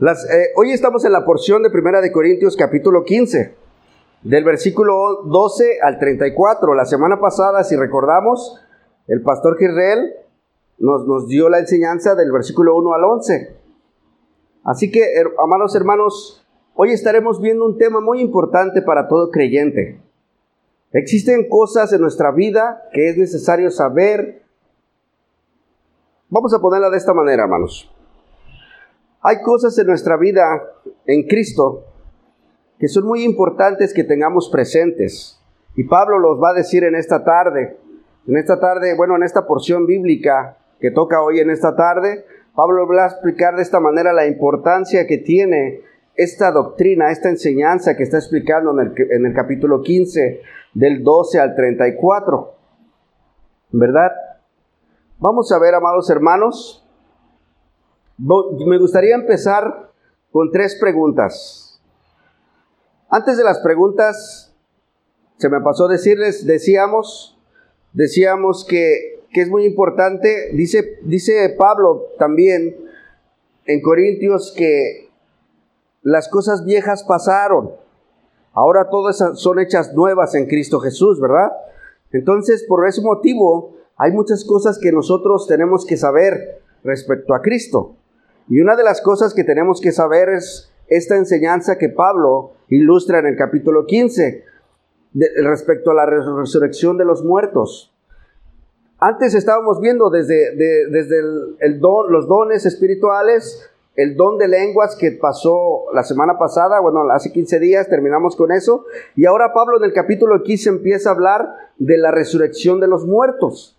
Eh, hoy estamos en la porción de Primera de Corintios capítulo 15, del versículo 12 al 34. La semana pasada, si recordamos, el pastor Girrel nos, dio la enseñanza del versículo 1 al 11. Así que, amados hermanos, hoy estaremos viendo un tema muy importante para todo creyente. Existen cosas en nuestra vida que es necesario saber. Vamos a ponerla de esta manera, hermanos. Hay cosas en nuestra vida en Cristo que son muy importantes que tengamos presentes. Y Pablo los va a decir en esta tarde. En esta tarde, bueno, en esta porción bíblica que toca hoy en esta tarde, Pablo va a explicar de esta manera la importancia que tiene esta doctrina, esta enseñanza que está explicando en el, en el capítulo 15, del 12 al 34. ¿Verdad? Vamos a ver, amados hermanos, me gustaría empezar con tres preguntas. Antes de las preguntas, se me pasó decirles, decíamos, decíamos que, que es muy importante, dice, dice Pablo también en Corintios que las cosas viejas pasaron, ahora todas son hechas nuevas en Cristo Jesús, ¿verdad? Entonces, por ese motivo, hay muchas cosas que nosotros tenemos que saber respecto a Cristo. Y una de las cosas que tenemos que saber es esta enseñanza que Pablo ilustra en el capítulo 15 respecto a la resurrección de los muertos. Antes estábamos viendo desde, desde el, don, los dones espirituales, el don de lenguas que pasó la semana pasada, bueno, hace 15 días terminamos con eso, y ahora Pablo en el capítulo 15 empieza a hablar de la resurrección de los muertos.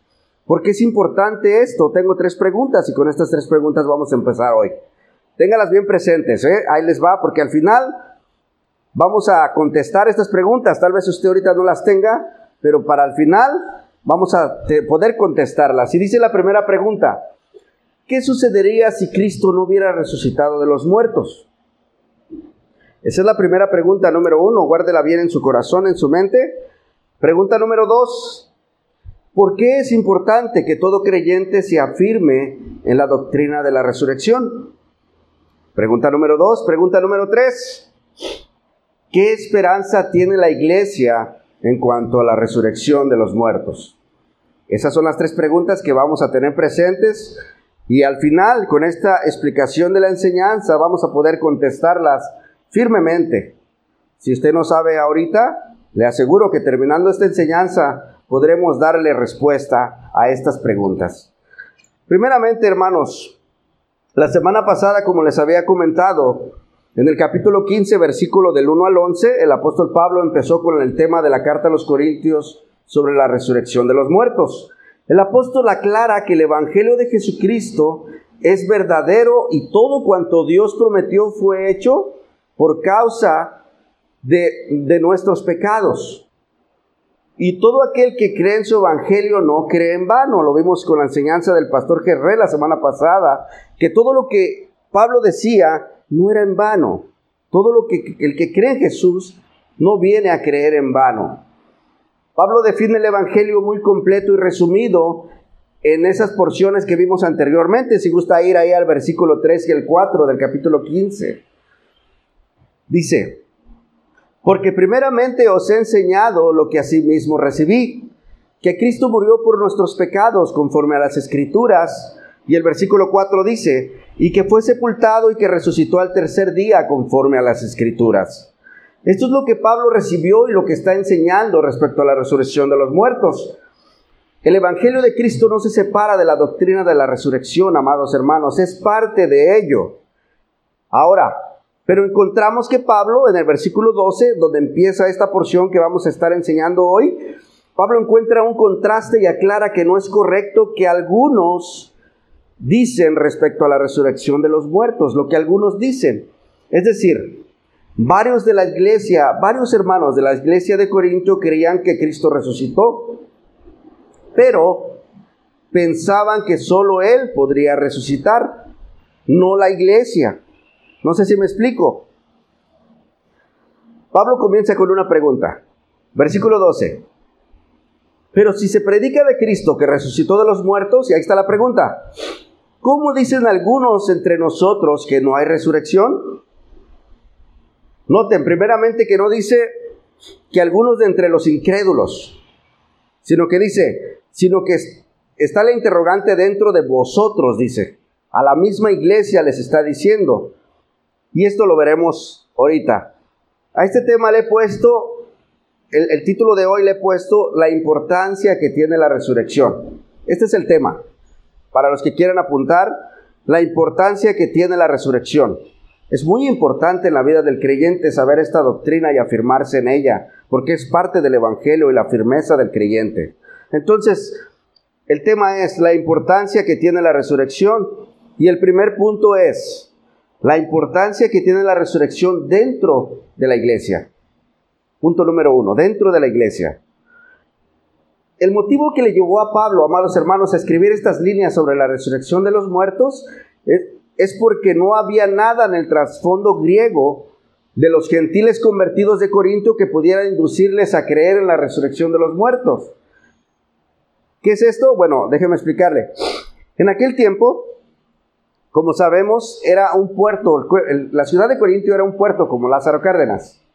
¿Por qué es importante esto? Tengo tres preguntas y con estas tres preguntas vamos a empezar hoy. Téngalas bien presentes, ¿eh? ahí les va, porque al final vamos a contestar estas preguntas. Tal vez usted ahorita no las tenga, pero para el final vamos a poder contestarlas. Y dice la primera pregunta, ¿qué sucedería si Cristo no hubiera resucitado de los muertos? Esa es la primera pregunta número uno, guárdela bien en su corazón, en su mente. Pregunta número dos, ¿Por qué es importante que todo creyente se afirme en la doctrina de la resurrección? Pregunta número dos. Pregunta número tres. ¿Qué esperanza tiene la iglesia en cuanto a la resurrección de los muertos? Esas son las tres preguntas que vamos a tener presentes y al final, con esta explicación de la enseñanza, vamos a poder contestarlas firmemente. Si usted no sabe ahorita, le aseguro que terminando esta enseñanza podremos darle respuesta a estas preguntas. Primeramente, hermanos, la semana pasada, como les había comentado, en el capítulo 15, versículo del 1 al 11, el apóstol Pablo empezó con el tema de la carta a los Corintios sobre la resurrección de los muertos. El apóstol aclara que el Evangelio de Jesucristo es verdadero y todo cuanto Dios prometió fue hecho por causa de, de nuestros pecados. Y todo aquel que cree en su evangelio no cree en vano. Lo vimos con la enseñanza del pastor Gerré la semana pasada, que todo lo que Pablo decía no era en vano. Todo lo que el que cree en Jesús no viene a creer en vano. Pablo define el evangelio muy completo y resumido en esas porciones que vimos anteriormente. Si gusta ir ahí al versículo 3 y el 4 del capítulo 15. Dice, porque primeramente os he enseñado lo que asimismo recibí, que Cristo murió por nuestros pecados conforme a las escrituras. Y el versículo 4 dice, y que fue sepultado y que resucitó al tercer día conforme a las escrituras. Esto es lo que Pablo recibió y lo que está enseñando respecto a la resurrección de los muertos. El Evangelio de Cristo no se separa de la doctrina de la resurrección, amados hermanos, es parte de ello. Ahora, pero encontramos que Pablo, en el versículo 12, donde empieza esta porción que vamos a estar enseñando hoy, Pablo encuentra un contraste y aclara que no es correcto que algunos dicen respecto a la resurrección de los muertos, lo que algunos dicen. Es decir, varios de la iglesia, varios hermanos de la iglesia de Corinto creían que Cristo resucitó, pero pensaban que solo Él podría resucitar, no la iglesia. No sé si me explico. Pablo comienza con una pregunta. Versículo 12. Pero si se predica de Cristo que resucitó de los muertos, y ahí está la pregunta, ¿Cómo dicen algunos entre nosotros que no hay resurrección? Noten primeramente que no dice que algunos de entre los incrédulos, sino que dice, sino que está la interrogante dentro de vosotros, dice. A la misma iglesia les está diciendo. Y esto lo veremos ahorita. A este tema le he puesto, el, el título de hoy le he puesto la importancia que tiene la resurrección. Este es el tema. Para los que quieran apuntar, la importancia que tiene la resurrección. Es muy importante en la vida del creyente saber esta doctrina y afirmarse en ella, porque es parte del Evangelio y la firmeza del creyente. Entonces, el tema es la importancia que tiene la resurrección y el primer punto es la importancia que tiene la resurrección dentro de la iglesia. Punto número uno, dentro de la iglesia. El motivo que le llevó a Pablo, amados hermanos, a escribir estas líneas sobre la resurrección de los muertos es, porque no había nada en el trasfondo griego de los gentiles convertidos de Corinto que pudiera inducirles a creer en la resurrección de los muertos. ¿Qué es esto? Bueno, déjeme explicarle. En aquel tiempo, como sabemos, era un puerto, la ciudad de Corinto era un puerto como Lázaro Cárdenas.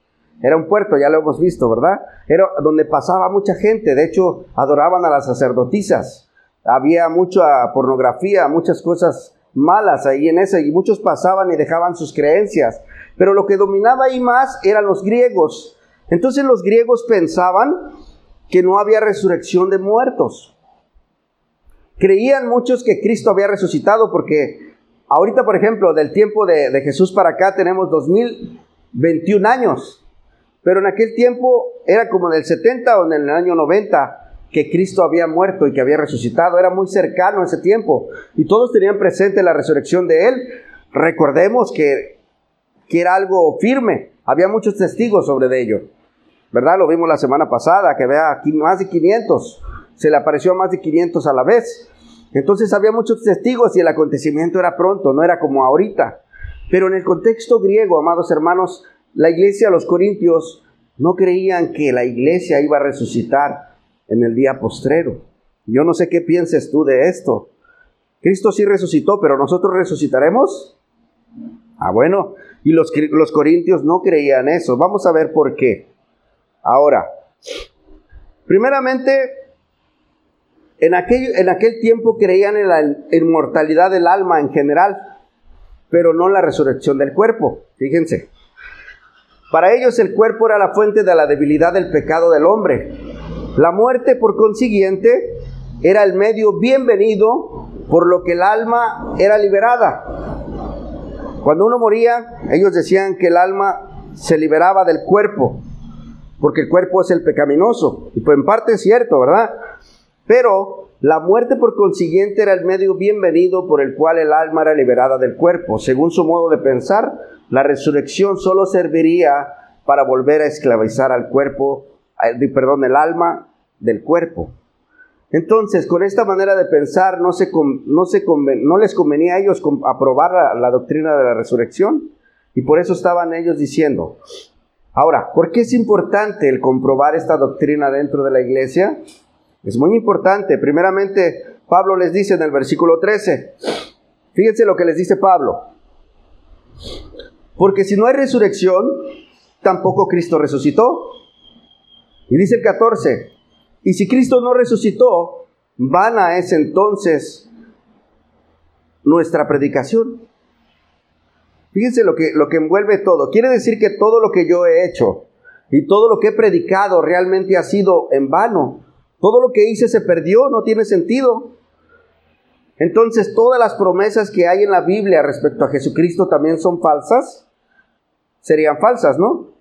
Era un puerto, ya lo hemos visto, ¿verdad? Era donde pasaba mucha gente, de hecho, adoraban a las sacerdotisas. Había mucha pornografía, muchas cosas malas ahí en ese, y muchos pasaban y dejaban sus creencias. Pero lo que dominaba ahí más eran los griegos. Entonces los griegos pensaban que no había resurrección de muertos. Creían muchos que Cristo había resucitado porque ahorita, por ejemplo, del tiempo de, Jesús para acá tenemos 2021 años. Pero en aquel tiempo era como en el 70 o en el año 90 que Cristo había muerto y que había resucitado. Era muy cercano ese tiempo. Y todos tenían presente la resurrección de Él. Recordemos que, que era algo firme. Había muchos testigos sobre de ello. ¿Verdad? Lo vimos la semana pasada, que vea más de 500. Se le apareció a más de 500 a la vez. Entonces había muchos testigos y el acontecimiento era pronto, no era como ahorita. Pero en el contexto griego, amados hermanos, la iglesia, los corintios, no creían que la iglesia iba a resucitar en el día postrero. Yo no sé qué pienses tú de esto. Cristo sí resucitó, pero nosotros resucitaremos. Ah, bueno, y los, los corintios no creían eso. Vamos a ver por qué. Ahora, primeramente, en aquel, en aquel tiempo creían en la inmortalidad del alma en general, pero no en la resurrección del cuerpo. Fíjense. Para ellos el cuerpo era la fuente de la debilidad del pecado del hombre. La muerte, por consiguiente, era el medio bienvenido por lo que el alma era liberada. Cuando uno moría, ellos decían que el alma se liberaba del cuerpo, porque el cuerpo es el pecaminoso. Y pues en parte es cierto, ¿verdad? Pero la muerte por consiguiente era el medio bienvenido por el cual el alma era liberada del cuerpo. Según su modo de pensar, la resurrección solo serviría para volver a esclavizar al cuerpo, perdón, el alma del cuerpo. Entonces, con esta manera de pensar, no les convenía a ellos aprobar la, la doctrina de la resurrección. Y por eso estaban ellos diciendo, ahora, ¿por qué es importante el comprobar esta doctrina dentro de la iglesia? Es muy importante. Primeramente, Pablo les dice en el versículo 13, fíjense lo que les dice Pablo. Porque si no hay resurrección, tampoco Cristo resucitó. Y dice el 14, y si Cristo no resucitó, vana es entonces nuestra predicación. Fíjense lo que, lo que envuelve todo. Quiere decir que todo lo que yo he hecho y todo lo que he predicado realmente ha sido en vano. Todo lo que hice se perdió, no tiene sentido. Entonces, todas las promesas que hay en la Biblia respecto a Jesucristo también son falsas. Serían falsas, ¿no?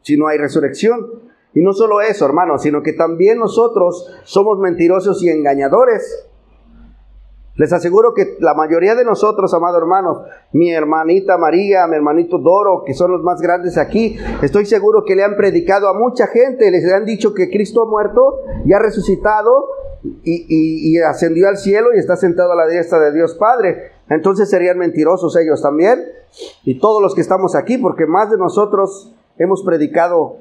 Si no hay resurrección. Y no solo eso, hermanos, sino que también nosotros somos mentirosos y engañadores. Les aseguro que la mayoría de nosotros, amados hermanos, mi hermanita María, mi hermanito Doro, que son los más grandes aquí, estoy seguro que le han predicado a mucha gente, les han dicho que Cristo ha muerto y ha resucitado y, ascendió al cielo y está sentado a la diestra de Dios Padre. Entonces serían mentirosos ellos también y todos los que estamos aquí, porque más de nosotros hemos predicado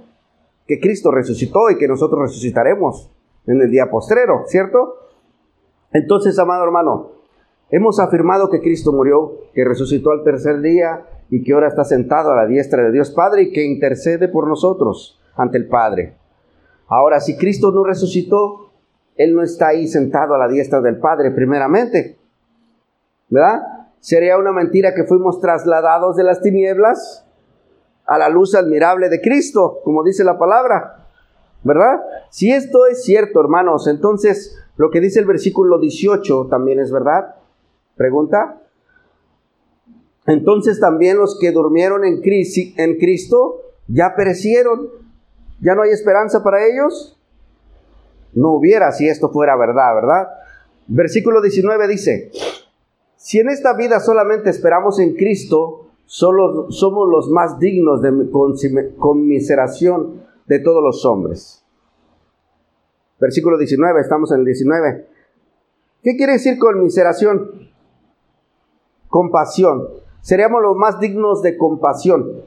que Cristo resucitó y que nosotros resucitaremos en el día postrero, ¿cierto? Entonces, amado hermano, Hemos afirmado que Cristo murió, que resucitó al tercer día y que ahora está sentado a la diestra de Dios Padre y que intercede por nosotros ante el Padre. Ahora, si Cristo no resucitó, Él no está ahí sentado a la diestra del Padre, primeramente. ¿Verdad? Sería una mentira que fuimos trasladados de las tinieblas a la luz admirable de Cristo, como dice la palabra. ¿Verdad? Si esto es cierto, hermanos, entonces lo que dice el versículo 18 también es verdad. Pregunta. Entonces también los que durmieron en, Cristo ya perecieron. ¿Ya no hay esperanza para ellos? No hubiera si esto fuera verdad, ¿verdad? Versículo 19 dice, si en esta vida solamente esperamos en Cristo, solo somos los más dignos de conmiseración de todos los hombres. Versículo 19, estamos en el 19. ¿Qué quiere decir conmiseración? Compasión. Seríamos los más dignos de compasión.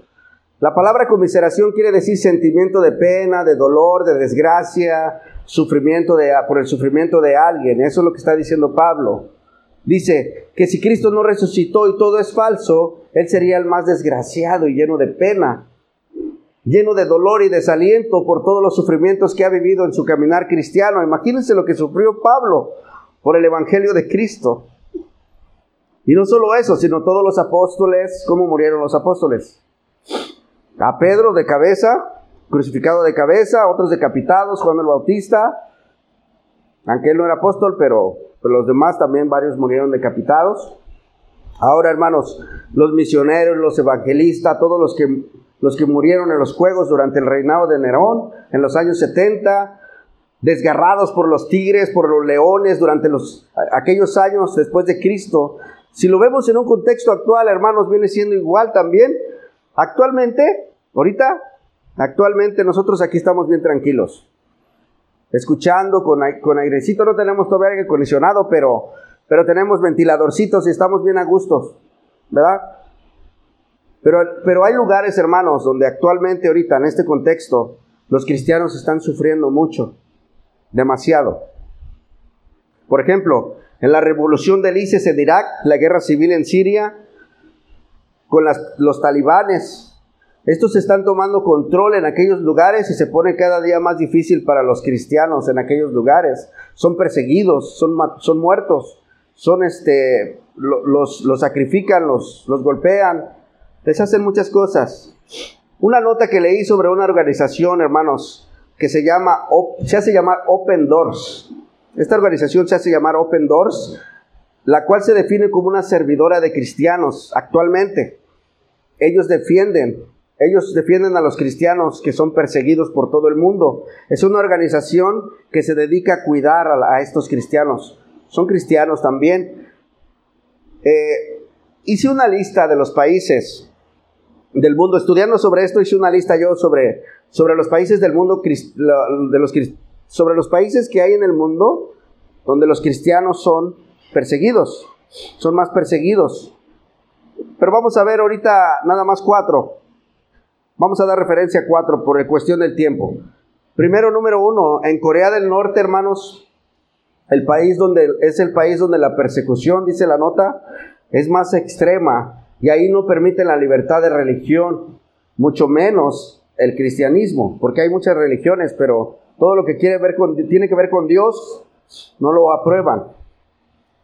La palabra conmiseración quiere decir sentimiento de pena, de dolor, de desgracia, sufrimiento de, por el sufrimiento de alguien. Eso es lo que está diciendo Pablo. Dice que si Cristo no resucitó y todo es falso, Él sería el más desgraciado y lleno de pena, lleno de dolor y desaliento por todos los sufrimientos que ha vivido en su caminar cristiano. Imagínense lo que sufrió Pablo por el Evangelio de Cristo. Y no solo eso, sino todos los apóstoles, ¿cómo murieron los apóstoles? A Pedro de cabeza, crucificado de cabeza, otros decapitados, Juan el Bautista, aunque él no era apóstol, pero, los demás también, varios murieron decapitados. Ahora, hermanos, los misioneros, los evangelistas, todos los que, los que murieron en los juegos durante el reinado de Nerón, en los años 70, desgarrados por los tigres, por los leones, durante los, aquellos años después de Cristo, si lo vemos en un contexto actual, hermanos, viene siendo igual también. Actualmente, ahorita, actualmente nosotros aquí estamos bien tranquilos. Escuchando con, con airecito, no tenemos todavía aire acondicionado, pero, pero tenemos ventiladorcitos y estamos bien a gustos, ¿verdad? Pero, pero hay lugares, hermanos, donde actualmente ahorita, en este contexto, los cristianos están sufriendo mucho, demasiado. Por ejemplo, en la revolución del ISIS en Irak, la guerra civil en Siria, con los talibanes. Estos están tomando control en aquellos lugares y se pone cada día más difícil para los cristianos en aquellos lugares. Son perseguidos, son, son muertos, son este, los, los sacrifican, los, los golpean, les hacen muchas cosas. Una nota que leí sobre una organización, hermanos, que se llama, se hace llamar Open Doors. Esta organización se hace llamar Open Doors, la cual se define como una servidora de cristianos actualmente. Ellos defienden, ellos defienden a los cristianos que son perseguidos por todo el mundo. Es una organización que se dedica a cuidar a, estos cristianos. Son cristianos también. Eh, hice una lista de los países del mundo. Estudiando sobre esto, hice una lista yo sobre, sobre los países del mundo de los sobre los países que hay en el mundo donde los cristianos son perseguidos, son más perseguidos. Pero vamos a ver ahorita nada más cuatro. Vamos a dar referencia a cuatro por cuestión del tiempo. Primero, número uno, en Corea del Norte, hermanos, el país donde es el país donde la persecución, dice la nota, es más extrema y ahí no permite la libertad de religión, mucho menos el cristianismo, porque hay muchas religiones, pero todo lo que quiere ver con, tiene que ver con Dios, no lo aprueban.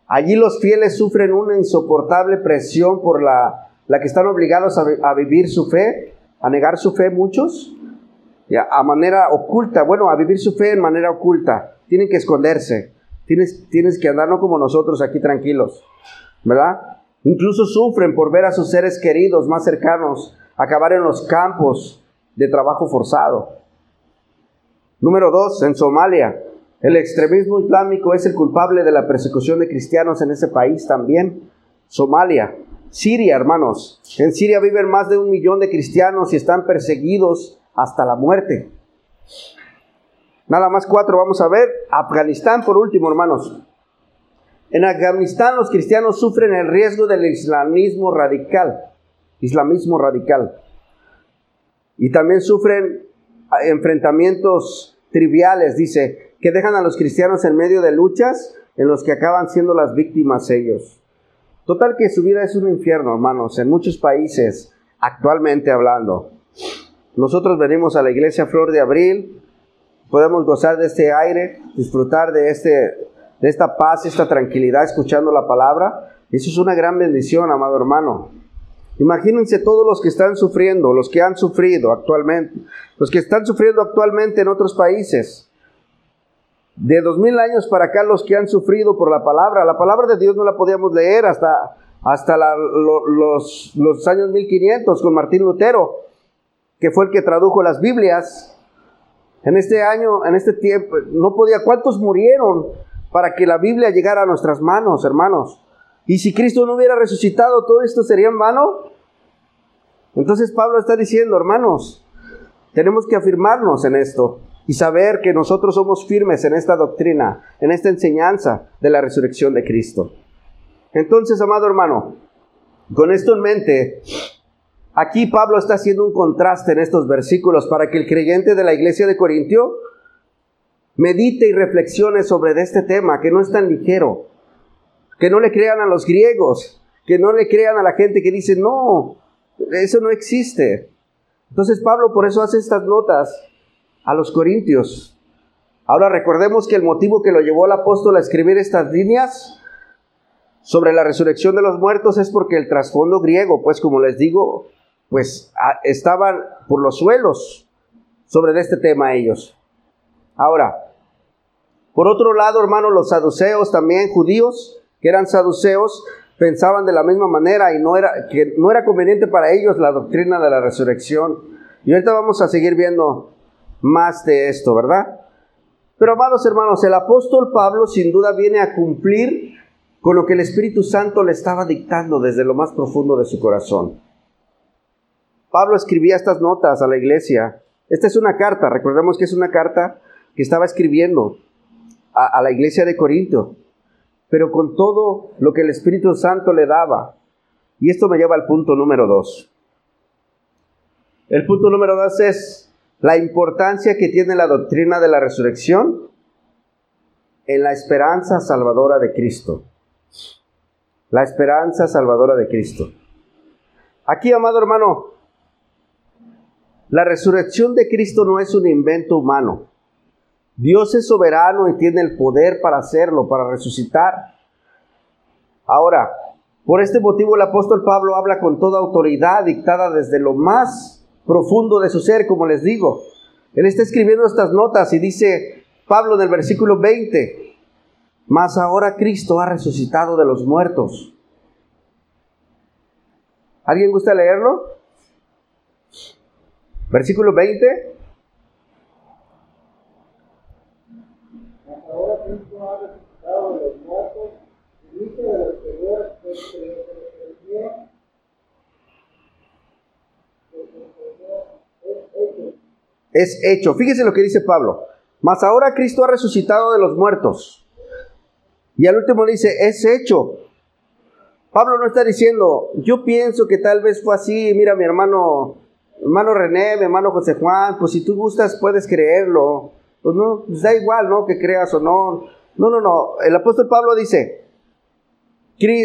Allí los fieles sufren una insoportable presión por la, la que están obligados a, vivir su fe, a negar su fe muchos, a manera oculta, bueno, a vivir su fe en manera oculta. Tienen que esconderse, tienes, tienes que andar no como nosotros aquí tranquilos, ¿verdad? Incluso sufren por ver a sus seres queridos más cercanos acabar en los campos de trabajo forzado. Número dos, en Somalia. El extremismo islámico es el culpable de la persecución de cristianos en ese país también. Somalia. Siria, hermanos. En Siria viven más de un millón de cristianos y están perseguidos hasta la muerte. Nada más cuatro vamos a ver. Afganistán por último, hermanos. En Afganistán los cristianos sufren el riesgo del islamismo radical. Islamismo radical. Y también sufren enfrentamientos triviales, dice, que dejan a los cristianos en medio de luchas en los que acaban siendo las víctimas ellos. Total que su vida es un infierno, hermanos, en muchos países, actualmente hablando. Nosotros venimos a la iglesia Flor de Abril, podemos gozar de este aire, disfrutar de, este, esta paz, esta tranquilidad, escuchando la palabra. Eso es una gran bendición, amado hermano. Imagínense todos los que están sufriendo, los que han sufrido actualmente, los que están sufriendo actualmente en otros países. De dos mil años para acá, los que han sufrido por la palabra. La palabra de Dios no la podíamos leer hasta, hasta los, los años 1500 con Martín Lutero, que fue el que tradujo las Biblias. En este año, en este tiempo, no podía. ¿Cuántos murieron para que la Biblia llegara a nuestras manos, hermanos? Y si Cristo no hubiera resucitado, todo esto sería en vano. Entonces Pablo está diciendo, hermanos, tenemos que afirmarnos en esto y saber que nosotros somos firmes en esta doctrina, en esta enseñanza de la resurrección de Cristo. Entonces, amado hermano, con esto en mente, aquí Pablo está haciendo un contraste en estos versículos para que el creyente de la iglesia de Corintio medite y reflexione sobre este tema que no es tan ligero, que no le crean a los griegos, que no le crean a la gente que dice, no, eso no existe. Entonces Pablo por eso hace estas notas a los corintios. Ahora recordemos que el motivo que lo llevó al apóstol a escribir estas líneas sobre la resurrección de los muertos es porque el trasfondo griego, pues como les digo, pues estaban por los suelos sobre este tema ellos. Ahora, por otro lado, hermanos, los saduceos también judíos que eran saduceos, pensaban de la misma manera y no era, que no era conveniente para ellos la doctrina de la resurrección. Y ahorita vamos a seguir viendo más de esto, ¿verdad? Pero amados hermanos, el apóstol Pablo sin duda viene a cumplir con lo que el Espíritu Santo le estaba dictando desde lo más profundo de su corazón. Pablo escribía estas notas a la iglesia. Esta es una carta, recordemos que es una carta que estaba escribiendo a, la iglesia de Corinto pero con todo lo que el Espíritu Santo le daba. Y esto me lleva al punto número dos. El punto número dos es la importancia que tiene la doctrina de la resurrección en la esperanza salvadora de Cristo. La esperanza salvadora de Cristo. Aquí, amado hermano, la resurrección de Cristo no es un invento humano. Dios es soberano y tiene el poder para hacerlo, para resucitar. Ahora, por este motivo el apóstol Pablo habla con toda autoridad dictada desde lo más profundo de su ser, como les digo. Él está escribiendo estas notas y dice Pablo en el versículo 20, mas ahora Cristo ha resucitado de los muertos. ¿Alguien gusta leerlo? Versículo 20. Es hecho. Fíjese lo que dice Pablo. Mas ahora Cristo ha resucitado de los muertos. Y al último dice, es hecho. Pablo no está diciendo, yo pienso que tal vez fue así, mira mi hermano, hermano René, mi hermano José Juan, pues si tú gustas puedes creerlo. Pues no, pues da igual, ¿no? Que creas o no. No, no, no. El apóstol Pablo dice,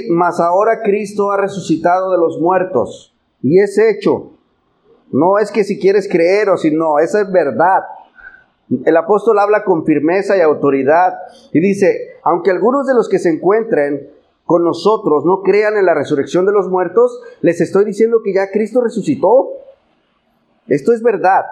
mas ahora Cristo ha resucitado de los muertos y es hecho. No es que si quieres creer o si no, esa es verdad. El apóstol habla con firmeza y autoridad y dice, aunque algunos de los que se encuentren con nosotros no crean en la resurrección de los muertos, les estoy diciendo que ya Cristo resucitó. Esto es verdad.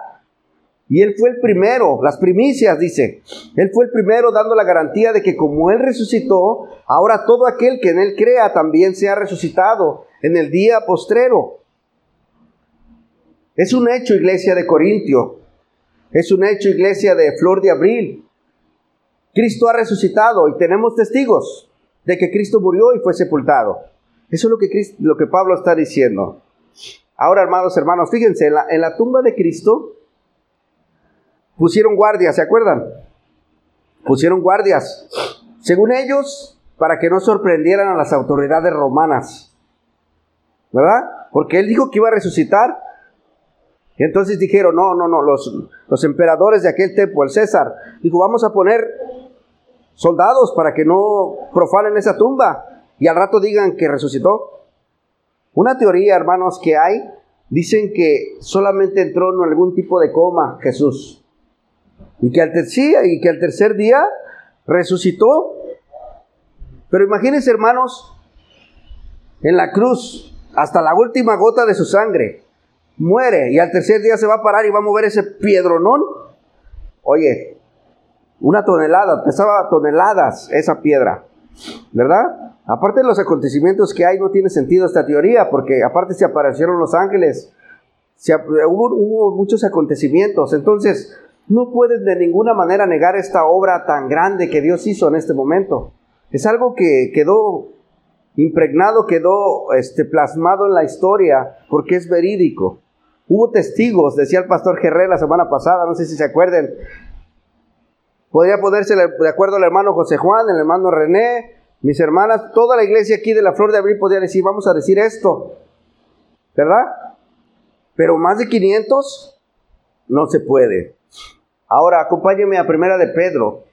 Y Él fue el primero, las primicias, dice. Él fue el primero dando la garantía de que como Él resucitó, ahora todo aquel que en Él crea también se ha resucitado en el día postrero. Es un hecho, iglesia de Corintio. Es un hecho, iglesia de Flor de Abril. Cristo ha resucitado y tenemos testigos de que Cristo murió y fue sepultado. Eso es lo que, lo que Pablo está diciendo. Ahora, hermanos, hermanos, fíjense, en la, en la tumba de Cristo, pusieron guardias, ¿se acuerdan? Pusieron guardias, según ellos, para que no sorprendieran a las autoridades romanas. ¿Verdad? Porque él dijo que iba a resucitar. Entonces dijeron, no, no, no, los, los emperadores de aquel tiempo, el César, dijo, vamos a poner soldados para que no profanen esa tumba. y al rato digan que resucitó. Una teoría, hermanos, que hay, dicen que solamente entró en algún tipo de coma Jesús. Y que al, y que al tercer día resucitó. Pero imagínense, hermanos, en la cruz, hasta la última gota de su sangre, muere y al tercer día se va a parar y va a mover ese piedronón. Oye, una tonelada, pesaba toneladas esa piedra, ¿verdad? Aparte de los acontecimientos que hay, no tiene sentido esta teoría, porque aparte se aparecieron los ángeles, se, hubo, hubo muchos acontecimientos, entonces no pueden de ninguna manera negar esta obra tan grande que Dios hizo en este momento. Es algo que quedó impregnado, quedó este, plasmado en la historia porque es verídico. Hubo testigos, decía el pastor Gerré la semana pasada, no sé si se acuerden. Podría ponerse de acuerdo al hermano José Juan, el hermano René, mis hermanas, toda la iglesia aquí de la Flor de Abril podría decir, vamos a decir esto, ¿verdad? Pero más de 500 no se puede. Ahora, acompáñeme a Primera de Pedro,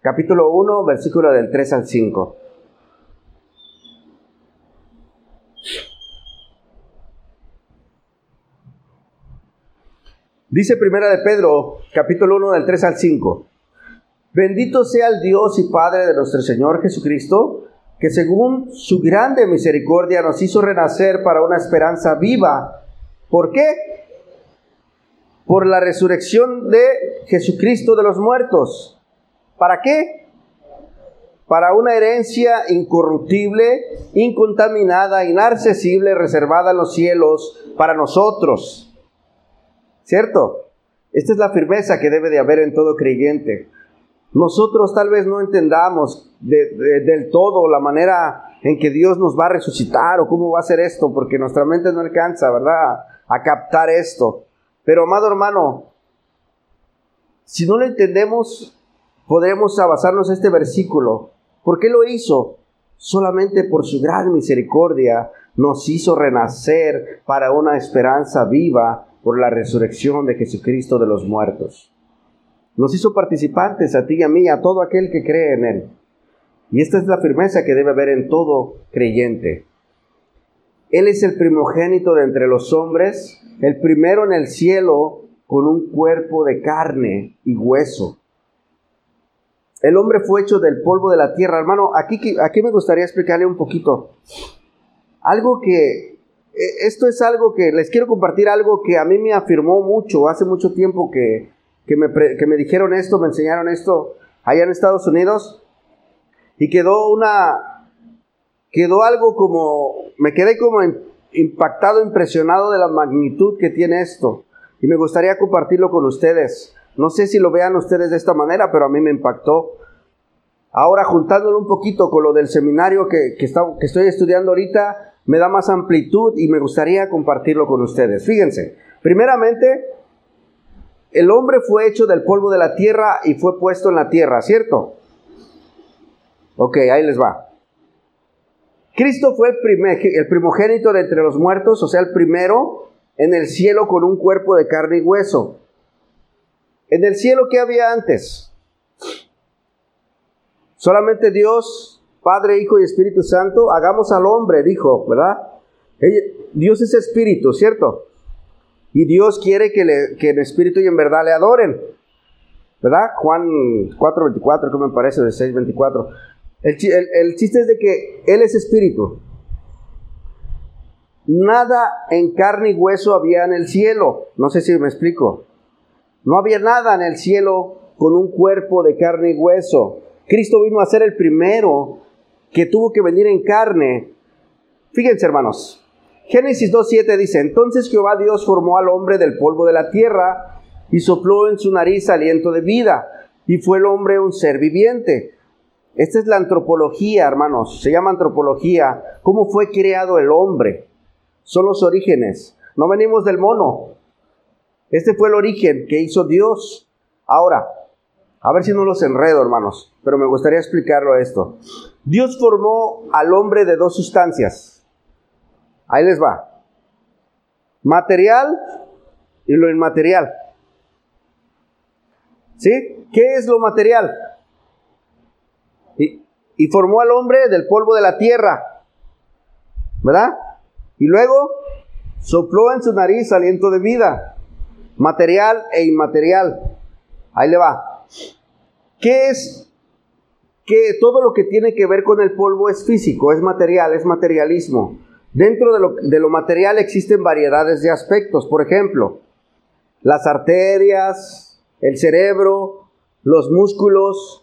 capítulo 1, versículo del 3 al 5. Dice Primera de Pedro, capítulo 1 del 3 al 5. Bendito sea el Dios y Padre de nuestro Señor Jesucristo, que según su grande misericordia nos hizo renacer para una esperanza viva. ¿Por qué? Por la resurrección de Jesucristo de los muertos. ¿Para qué? Para una herencia incorruptible, incontaminada, inaccesible, reservada en los cielos para nosotros. ¿Cierto? Esta es la firmeza que debe de haber en todo creyente. Nosotros tal vez no entendamos del todo la manera en que Dios nos va a resucitar o cómo va a hacer esto, porque nuestra mente no alcanza, ¿verdad? A captar esto. Pero amado hermano, si no lo entendemos, podremos basarnos en este versículo. ¿Por qué lo hizo? Solamente por su gran misericordia nos hizo renacer para una esperanza viva por la resurrección de Jesucristo de los muertos. Nos hizo participantes a ti y a mí, a todo aquel que cree en Él. Y esta es la firmeza que debe haber en todo creyente. Él es el primogénito de entre los hombres, el primero en el cielo con un cuerpo de carne y hueso. El hombre fue hecho del polvo de la tierra. Hermano, aquí, aquí me gustaría explicarle un poquito. Algo que, e, esto es algo que, les quiero compartir algo que a mí me afirmó mucho, hace mucho tiempo que, que me, dijeron esto, me enseñaron esto allá en Estados Unidos y quedó una, quedó algo como, me quedé como impactado, impresionado de la magnitud que tiene esto y me gustaría compartirlo con ustedes. No sé si lo vean ustedes de esta manera, pero a mí me impactó. Ahora, juntándolo un poquito con lo del seminario que, que, que estoy estudiando ahorita, me da más amplitud y me gustaría compartirlo con ustedes. Fíjense, primeramente, el hombre fue hecho del polvo de la tierra y fue puesto en la tierra, ¿cierto? Ok, ahí les va. Cristo fue el, primer, el primogénito de entre los muertos, o sea, el primero en el cielo con un cuerpo de carne y hueso. En el cielo, ¿qué había antes? Solamente Dios, Padre, Hijo y Espíritu Santo, hagamos al hombre, dijo, ¿verdad? Dios es espíritu, ¿cierto? Y Dios quiere que, le, en espíritu y en verdad le adoren. ¿Verdad? Juan 4.24, que me parece, de 6.24. El, chiste es de que Él es espíritu. Nada en carne y hueso había en el cielo. No sé si me explico. No había nada en el cielo con un cuerpo de carne y hueso. Cristo vino a ser el primero que tuvo que venir en carne. Fíjense, hermanos, Génesis 2.7 dice, entonces Jehová Dios formó al hombre del polvo de la tierra y sopló en su nariz aliento de vida, y fue el hombre un ser viviente. Esta es la antropología, hermanos, se llama antropología, cómo fue creado el hombre. Son los orígenes, no venimos del mono. Este fue el origen que hizo Dios. Ahora, a ver si no los enredo, hermanos, pero me gustaría explicarlo esto. Dios formó al hombre de dos sustancias, Ahí les va. Material y lo inmaterial. ¿Sí? ¿Qué es lo material? Y, formó al hombre del polvo de la tierra. ¿Verdad? Y luego sopló en su nariz aliento de vida, material e inmaterial. Ahí le va. ¿Qué es? Que todo lo que tiene que ver con el polvo es físico, es material, es materialismo. Dentro de lo, de lo material existen variedades de aspectos. Por ejemplo, las arterias, el cerebro, los músculos,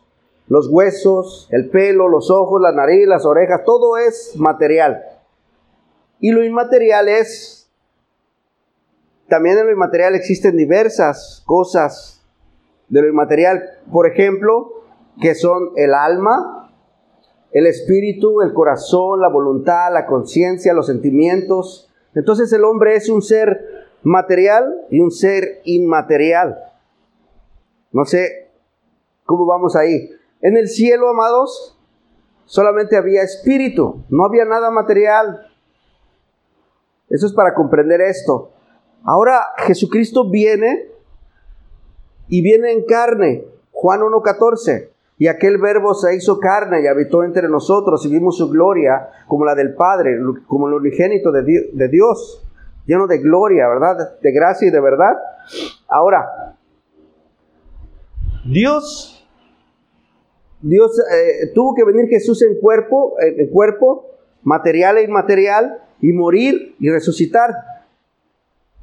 los huesos, el pelo, los ojos, la nariz, las orejas, todo es material. Y lo inmaterial es, también en lo inmaterial existen diversas cosas de lo inmaterial, por ejemplo, que son el alma, el espíritu, el corazón, la voluntad, la conciencia, los sentimientos. Entonces el hombre es un ser material y un ser inmaterial. No sé cómo vamos ahí. En el cielo, amados, solamente había espíritu, no había nada material. Eso es para comprender esto. Ahora Jesucristo viene y viene en carne. Juan 1.14. Y aquel verbo se hizo carne y habitó entre nosotros y vimos su gloria como la del Padre, como el unigénito de Dios, lleno de gloria, ¿verdad? De gracia y de verdad. Ahora, Dios, Dios eh, tuvo que venir Jesús en cuerpo, en cuerpo, material e inmaterial, y morir y resucitar,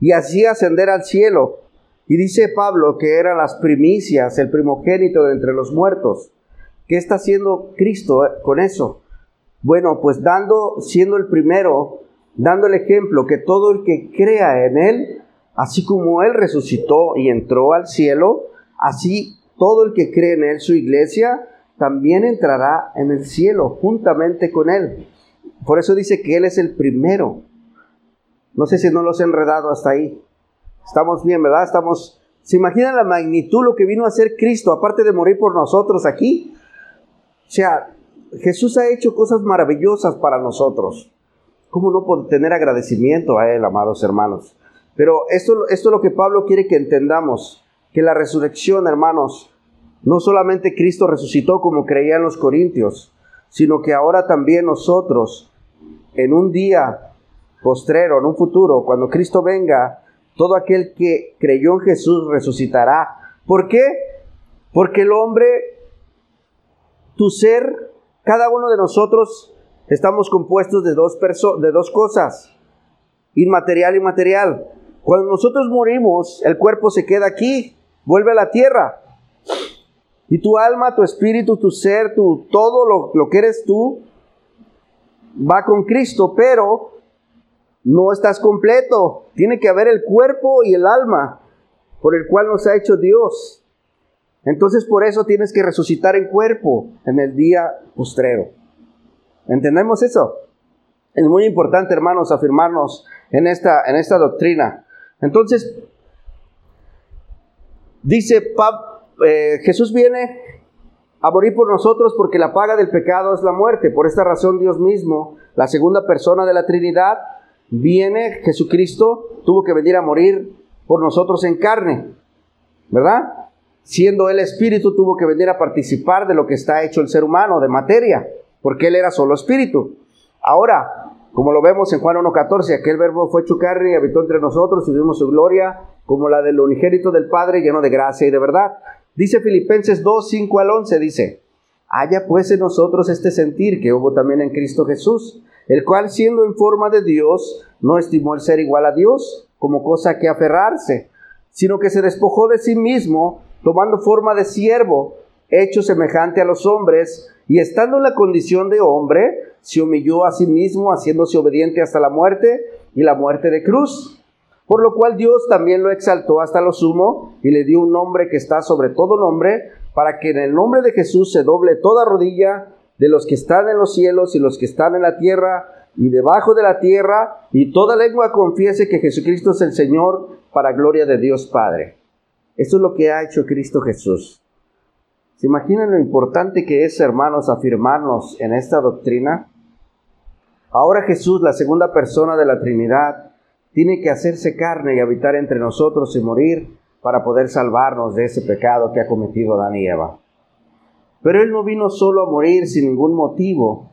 y así ascender al cielo. Y dice Pablo que eran las primicias, el primogénito de entre los muertos. ¿Qué está haciendo Cristo eh, con eso? Bueno, pues dando, siendo el primero, dando el ejemplo que todo el que crea en Él, así como Él resucitó y entró al cielo, así todo el que cree en Él, su iglesia, también entrará en el cielo juntamente con Él. Por eso dice que Él es el primero. No sé si no los he enredado hasta ahí. Estamos bien, ¿verdad? Estamos... ¿Se imaginan la magnitud lo que vino a hacer Cristo, aparte de morir por nosotros aquí? O sea, Jesús ha hecho cosas maravillosas para nosotros. ¿Cómo no tener agradecimiento a Él, amados hermanos? Pero esto, esto es lo que Pablo quiere que entendamos, que la resurrección, hermanos, no solamente Cristo resucitó como creían los corintios, sino que ahora también nosotros, en un día postrero, en un futuro, cuando Cristo venga, todo aquel que creyó en Jesús resucitará. ¿Por qué? Porque el hombre, tu ser, cada uno de nosotros estamos compuestos de dos, de dos cosas, inmaterial y material. Cuando nosotros morimos, el cuerpo se queda aquí, vuelve a la tierra. Y tu alma, tu espíritu, tu ser, tu, todo lo, lo que eres tú, va con Cristo, pero no estás completo. Tiene que haber el cuerpo y el alma por el cual nos ha hecho Dios. Entonces por eso tienes que resucitar en cuerpo en el día postrero. ¿Entendemos eso? Es muy importante, hermanos, afirmarnos en esta, en esta doctrina. Entonces, dice Pablo, eh, Jesús viene a morir por nosotros porque la paga del pecado es la muerte. Por esta razón Dios mismo, la segunda persona de la Trinidad, viene, Jesucristo, tuvo que venir a morir por nosotros en carne, ¿verdad? Siendo Él espíritu, tuvo que venir a participar de lo que está hecho el ser humano, de materia, porque Él era solo espíritu. Ahora, como lo vemos en Juan 1.14, aquel verbo fue hecho carne y habitó entre nosotros y vimos su gloria como la del unigénito del Padre, lleno de gracia y de verdad. Dice Filipenses 2, 5 al 11, dice, haya pues en nosotros este sentir que hubo también en Cristo Jesús, el cual siendo en forma de Dios, no estimó el ser igual a Dios como cosa que aferrarse, sino que se despojó de sí mismo, tomando forma de siervo, hecho semejante a los hombres, y estando en la condición de hombre, se humilló a sí mismo, haciéndose obediente hasta la muerte y la muerte de cruz por lo cual Dios también lo exaltó hasta lo sumo y le dio un nombre que está sobre todo nombre, para que en el nombre de Jesús se doble toda rodilla de los que están en los cielos y los que están en la tierra y debajo de la tierra, y toda lengua confiese que Jesucristo es el Señor para gloria de Dios Padre. Esto es lo que ha hecho Cristo Jesús. ¿Se imaginan lo importante que es, hermanos, afirmarnos en esta doctrina? Ahora Jesús, la segunda persona de la Trinidad, tiene que hacerse carne y habitar entre nosotros y morir para poder salvarnos de ese pecado que ha cometido Adán y Eva. Pero Él no vino solo a morir sin ningún motivo,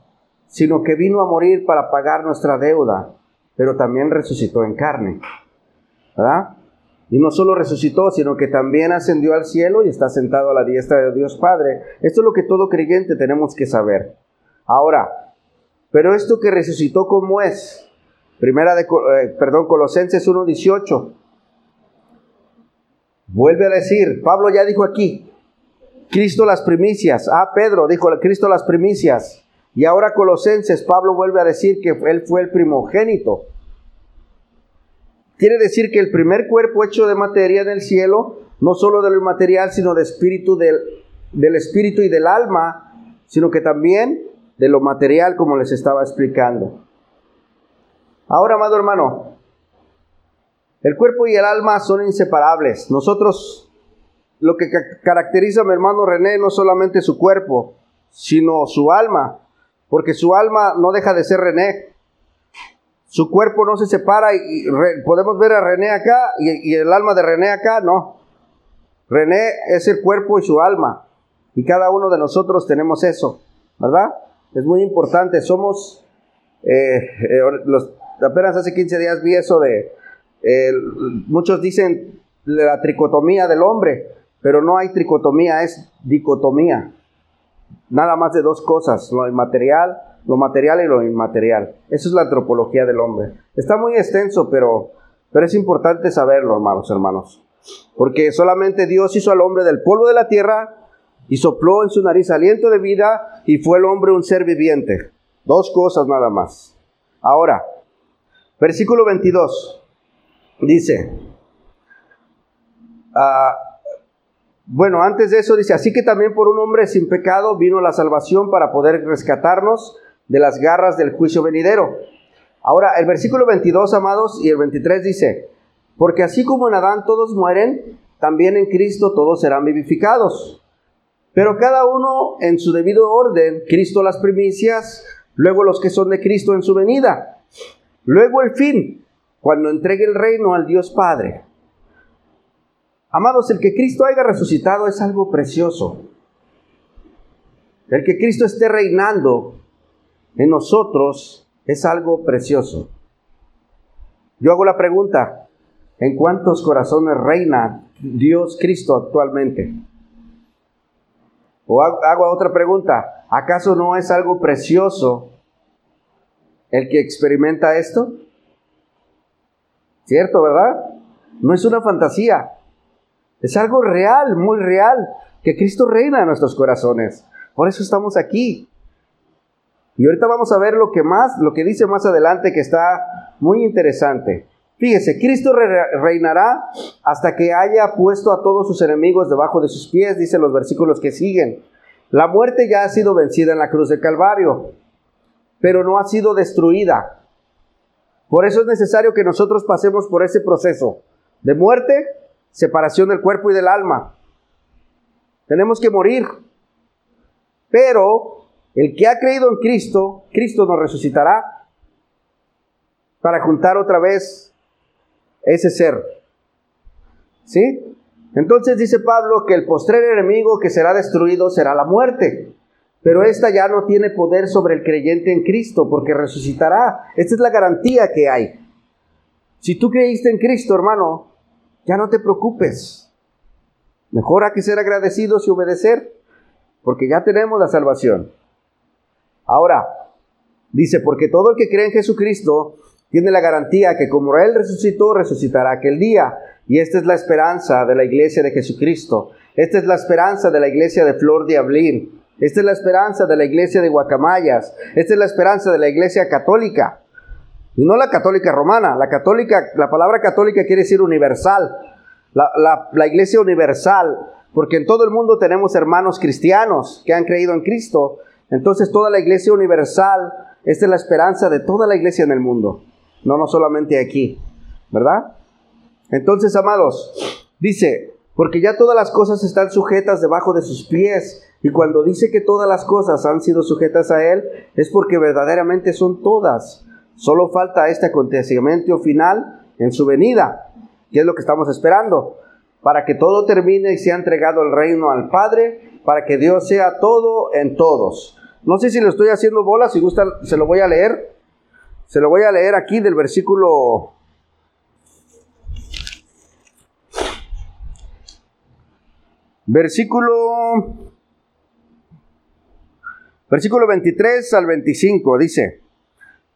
sino que vino a morir para pagar nuestra deuda, pero también resucitó en carne. ¿Verdad? Y no solo resucitó, sino que también ascendió al cielo y está sentado a la diestra de Dios Padre. Esto es lo que todo creyente tenemos que saber. Ahora, pero esto que resucitó, ¿cómo es? Primera de, eh, perdón, Colosenses 1.18. Vuelve a decir, Pablo ya dijo aquí, Cristo las primicias. Ah, Pedro dijo, Cristo las primicias. Y ahora Colosenses, Pablo vuelve a decir que él fue el primogénito. Quiere decir que el primer cuerpo hecho de materia del cielo, no solo del material, sino de espíritu del, del espíritu y del alma, sino que también de lo material, como les estaba explicando. Ahora, amado hermano, el cuerpo y el alma son inseparables. Nosotros, lo que caracteriza a mi hermano René no solamente su cuerpo, sino su alma, porque su alma no deja de ser René. Su cuerpo no se separa y, podemos ver a René acá y, el alma de René acá, no. René es el cuerpo y su alma. Y cada uno de nosotros tenemos eso, ¿verdad? Es muy importante. Somos, eh, eh, los, apenas hace 15 días vi eso de, muchos dicen la tricotomía del hombre, pero no hay tricotomía, es dicotomía. Nada más de dos cosas, lo inmaterial, lo material y lo inmaterial. Eso es la antropología del hombre. Está muy extenso, pero, pero es importante saberlo, hermanos, hermanos. Porque solamente Dios hizo al hombre del polvo de la tierra y sopló en su nariz aliento de vida y fue el hombre un ser viviente. Dos cosas nada más. Ahora, versículo 22. Dice, ah, bueno, antes de eso dice, así que también por un hombre sin pecado vino la salvación para poder rescatarnos de las garras del juicio venidero. Ahora, el versículo 22, amados, y el 23 dice, porque así como en Adán todos mueren, también en Cristo todos serán vivificados. Pero cada uno en su debido orden, Cristo las primicias, luego los que son de Cristo en su venida, luego el fin, cuando entregue el reino al Dios Padre. Amados, el que Cristo haya resucitado es algo precioso. El que Cristo esté reinando en nosotros es algo precioso. Yo hago la pregunta, ¿en cuántos corazones reina Dios Cristo actualmente? O hago otra pregunta, ¿acaso no es algo precioso el que experimenta esto? ¿Cierto, verdad? No es una fantasía. Es algo real, muy real, que Cristo reina en nuestros corazones. Por eso estamos aquí. Y ahorita vamos a ver lo que más, lo que dice más adelante que está muy interesante. Fíjese, Cristo reinará hasta que haya puesto a todos sus enemigos debajo de sus pies, dicen los versículos que siguen. La muerte ya ha sido vencida en la cruz del Calvario, pero no ha sido destruida. Por eso es necesario que nosotros pasemos por ese proceso de muerte, separación del cuerpo y del alma. Tenemos que morir. Pero el que ha creído en Cristo, Cristo nos resucitará para juntar otra vez ese ser. ¿Sí? Entonces dice Pablo que el postrer enemigo que será destruido será la muerte. Pero esta ya no tiene poder sobre el creyente en Cristo porque resucitará. Esta es la garantía que hay. Si tú creíste en Cristo, hermano, ya no te preocupes. Mejor hay que ser agradecidos y obedecer porque ya tenemos la salvación. Ahora, dice, porque todo el que cree en Jesucristo tiene la garantía que como Él resucitó, resucitará aquel día. Y esta es la esperanza de la iglesia de Jesucristo. Esta es la esperanza de la iglesia de Flor de Ablín. Esta es la esperanza de la iglesia de Guacamayas. Esta es la esperanza de la iglesia católica. Y no la católica romana. La católica, la palabra católica quiere decir universal. La, la iglesia universal. Porque en todo el mundo tenemos hermanos cristianos que han creído en Cristo. Entonces toda la iglesia universal, esta es la esperanza de toda la iglesia en el mundo. No, no solamente aquí. ¿Verdad? Entonces, amados, dice, porque ya todas las cosas están sujetas debajo de sus pies. Y cuando dice que todas las cosas han sido sujetas a Él, es porque verdaderamente son todas. Solo falta este acontecimiento final en su venida, que es lo que estamos esperando, para que todo termine y sea entregado el reino al Padre para que Dios sea todo en todos. No sé si lo estoy haciendo bola, si gusta se lo voy a leer. Se lo voy a leer aquí del versículo Versículo Versículo 23 al 25 dice,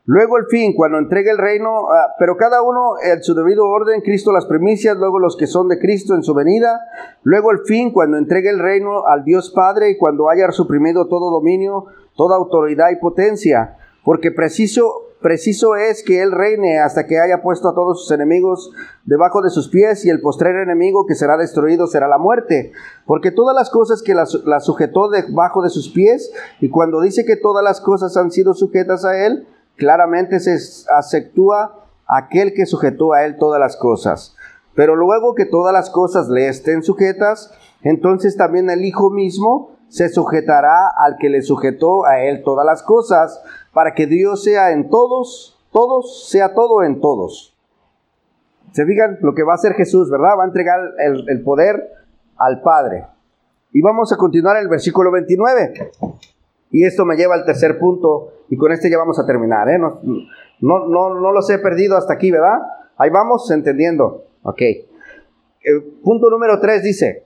Luego el fin, cuando entregue el reino, ah, pero cada uno en su debido orden, Cristo las primicias, luego los que son de Cristo en su venida, luego el fin, cuando entregue el reino al Dios Padre y cuando haya suprimido todo dominio, toda autoridad y potencia, porque preciso preciso es que Él reine hasta que haya puesto a todos sus enemigos debajo de sus pies y el postrer enemigo que será destruido será la muerte. Porque todas las cosas que la, sujetó debajo de sus pies y cuando dice que todas las cosas han sido sujetas a Él, claramente se aceptúa aquel que sujetó a Él todas las cosas. Pero luego que todas las cosas le estén sujetas, entonces también el Hijo mismo se sujetará al que le sujetó a Él todas las cosas para que Dios sea en todos, todos, sea todo en todos. Se fijan lo que va a hacer Jesús, ¿verdad? Va a entregar el, poder al Padre. Y vamos a continuar el versículo 29. Y esto me lleva al tercer punto, y con este ya vamos a terminar, ¿eh? No, no, no, los he perdido hasta aquí, ¿verdad? Ahí vamos entendiendo. Ok. Punto número 3 dice,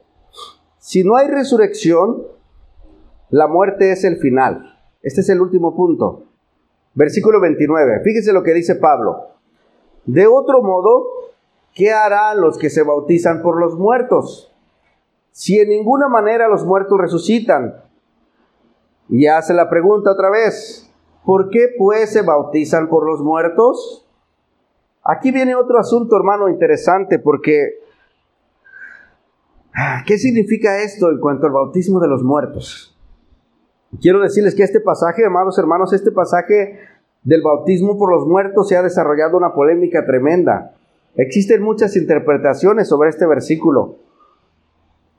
si no hay resurrección, la muerte es el final. Este es el último punto. Versículo 29. Fíjese lo que dice Pablo. De otro modo, ¿qué harán los que se bautizan por los muertos? Si en ninguna manera los muertos resucitan. Y hace la pregunta otra vez. ¿Por qué pues se bautizan por los muertos? Aquí viene otro asunto, hermano, interesante, porque ¿qué significa esto en cuanto al bautismo de los muertos? Quiero decirles que este pasaje, amados hermanos, este pasaje del bautismo por los muertos se ha desarrollado una polémica tremenda. Existen muchas interpretaciones sobre este versículo.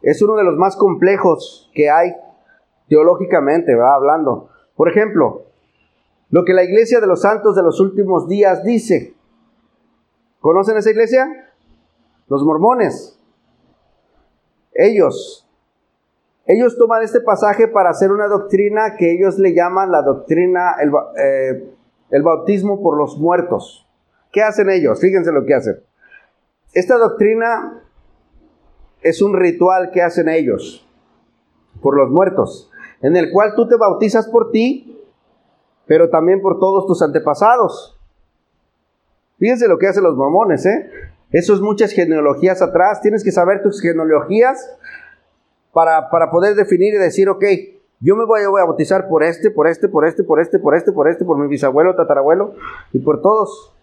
Es uno de los más complejos que hay teológicamente, va hablando. Por ejemplo, lo que la iglesia de los santos de los últimos días dice. ¿Conocen esa iglesia? Los mormones. Ellos ellos toman este pasaje para hacer una doctrina que ellos le llaman la doctrina, el, eh, el bautismo por los muertos. ¿Qué hacen ellos? Fíjense lo que hacen. Esta doctrina es un ritual que hacen ellos por los muertos, en el cual tú te bautizas por ti, pero también por todos tus antepasados. Fíjense lo que hacen los mormones, ¿eh? Eso es muchas genealogías atrás. Tienes que saber tus genealogías para, poder definir y decir, ok, yo me voy, a bautizar por este, por este, por este, por este, por este, por este, por mi bisabuelo, tatarabuelo y por todos,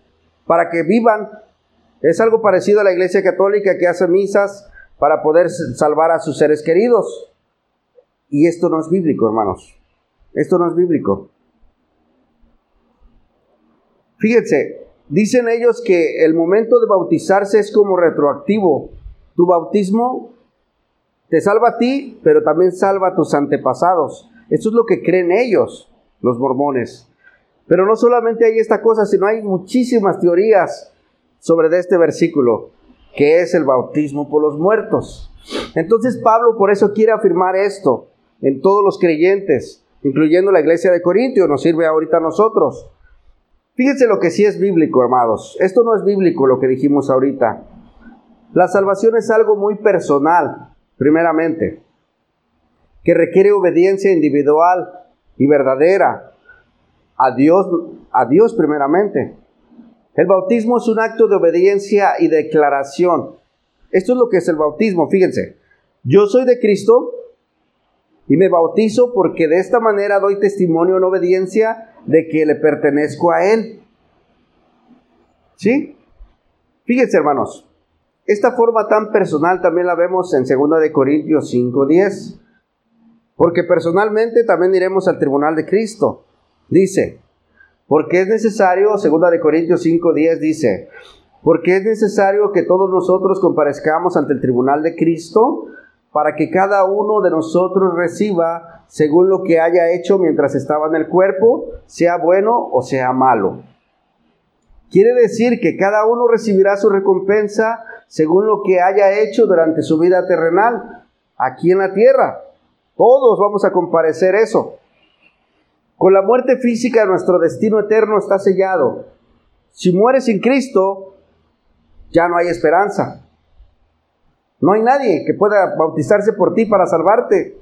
para que vivan. Es algo parecido a la iglesia católica que hace misas para poder salvar a sus seres queridos. Y esto no es bíblico, hermanos. Esto no es bíblico. Fíjense, dicen ellos que el momento de bautizarse es como retroactivo. Tu bautismo te salva a ti, pero también salva a tus antepasados. Eso es lo que creen ellos, los mormones. Pero no solamente hay esta cosa, sino hay muchísimas teorías sobre este versículo, que es el bautismo por los muertos. Entonces Pablo por eso quiere afirmar esto en todos los creyentes, incluyendo la iglesia de Corintio, nos sirve ahorita a nosotros. Fíjense lo que sí es bíblico, hermanos. Esto no es bíblico lo que dijimos ahorita. La salvación es algo muy personal primeramente, que requiere obediencia individual y verdadera a Dios, a Dios primeramente. El bautismo es un acto de obediencia y declaración. Esto es lo que es el bautismo, fíjense. Yo soy de Cristo y me bautizo porque de esta manera doy testimonio en obediencia de que le pertenezco a Él. ¿Sí? Fíjense, hermanos. Esta forma tan personal también la vemos en 2 de Corintios 5:10. Porque personalmente también iremos al tribunal de Cristo. Dice, porque es necesario, 2 de Corintios 5:10 dice, porque es necesario que todos nosotros comparezcamos ante el tribunal de Cristo para que cada uno de nosotros reciba según lo que haya hecho mientras estaba en el cuerpo, sea bueno o sea malo. Quiere decir que cada uno recibirá su recompensa según lo que haya hecho durante su vida terrenal, aquí en la tierra. Todos vamos a comparecer eso. Con la muerte física nuestro destino eterno está sellado. Si mueres sin Cristo, ya no hay esperanza. No hay nadie que pueda bautizarse por ti para salvarte.